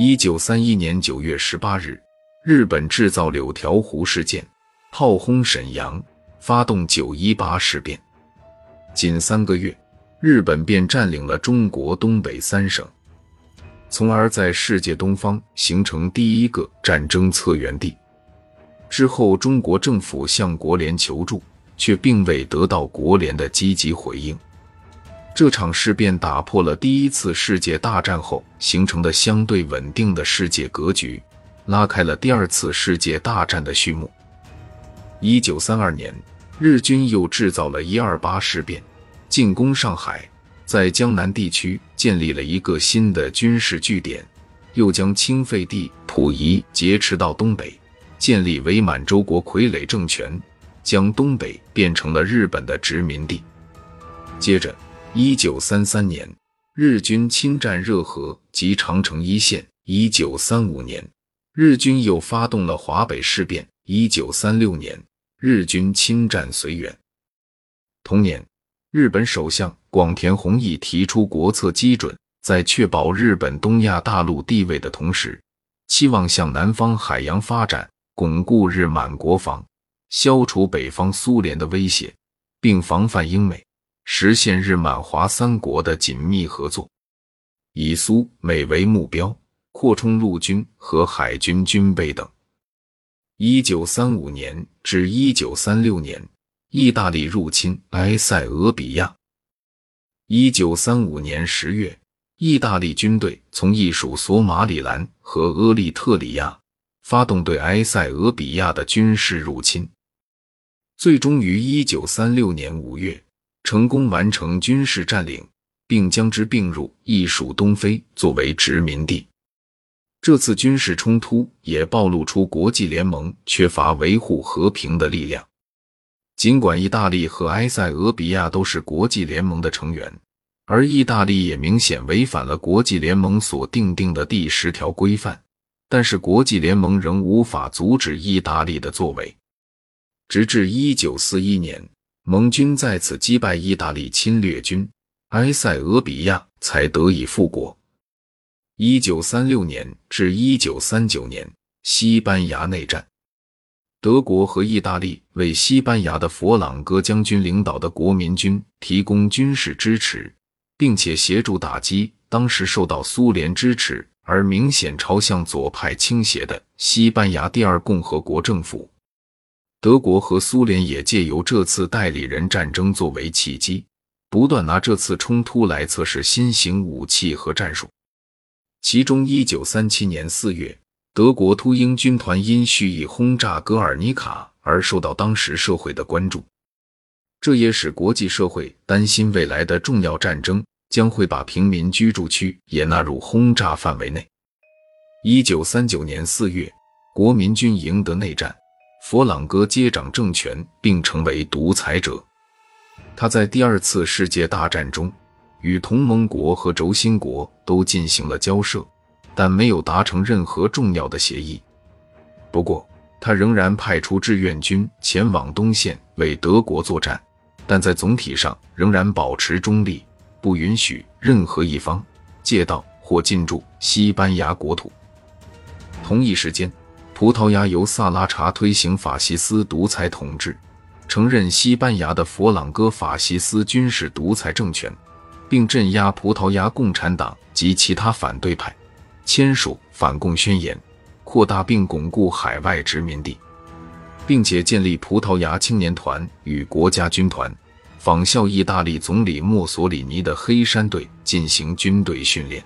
一九三一年九月十八日，日本制造柳条湖事件，炮轰沈阳，发动九一八事变。仅三个月，日本便占领了中国东北三省，从而在世界东方形成第一个战争策源地。之后，中国政府向国联求助，却并未得到国联的积极回应。这场事变打破了第一次世界大战后形成的相对稳定的世界格局，拉开了第二次世界大战的序幕。一九三二年，日军又制造了一二八事变，进攻上海，在江南地区建立了一个新的军事据点，又将清废帝溥仪劫持到东北，建立伪满洲国傀儡政权，将东北变成了日本的殖民地。接着。一九三三年，日军侵占热河及长城一线。一九三五年，日军又发动了华北事变。一九三六年，日军侵占绥远。同年，日本首相广田弘毅提出国策基准，在确保日本东亚大陆地位的同时，期望向南方海洋发展，巩固日满国防，消除北方苏联的威胁，并防范英美。实现日满华三国的紧密合作，以苏美为目标，扩充陆军和海军军备等。一九三五年至一九三六年，意大利入侵埃塞俄比亚。一九三五年十月，意大利军队从意属索马里兰和厄立特里亚发动对埃塞俄比亚的军事入侵，最终于一九三六年五月。成功完成军事占领，并将之并入意属东非作为殖民地。这次军事冲突也暴露出国际联盟缺乏维护和平的力量。尽管意大利和埃塞俄比亚都是国际联盟的成员，而意大利也明显违反了国际联盟所定定的第十条规范，但是国际联盟仍无法阻止意大利的作为，直至一九四一年。盟军再次击败意大利侵略军，埃塞俄比亚才得以复国。一九三六年至一九三九年，西班牙内战，德国和意大利为西班牙的佛朗哥将军领导的国民军提供军事支持，并且协助打击当时受到苏联支持而明显朝向左派倾斜的西班牙第二共和国政府。德国和苏联也借由这次代理人战争作为契机，不断拿这次冲突来测试新型武器和战术。其中，一九三七年四月，德国秃鹰军团因蓄意轰炸格尔尼卡而受到当时社会的关注，这也使国际社会担心未来的重要战争将会把平民居住区也纳入轰炸范围内。一九三九年四月，国民军赢得内战。佛朗哥接掌政权，并成为独裁者。他在第二次世界大战中与同盟国和轴心国都进行了交涉，但没有达成任何重要的协议。不过，他仍然派出志愿军前往东线为德国作战，但在总体上仍然保持中立，不允许任何一方借道或进驻西班牙国土。同一时间。葡萄牙由萨拉查推行法西斯独裁统治，承认西班牙的佛朗哥法西斯军事独裁政权，并镇压葡萄牙共产党及其他反对派，签署反共宣言，扩大并巩固海外殖民地，并且建立葡萄牙青年团与国家军团，仿效意大利总理墨索里尼的黑山队进行军队训练。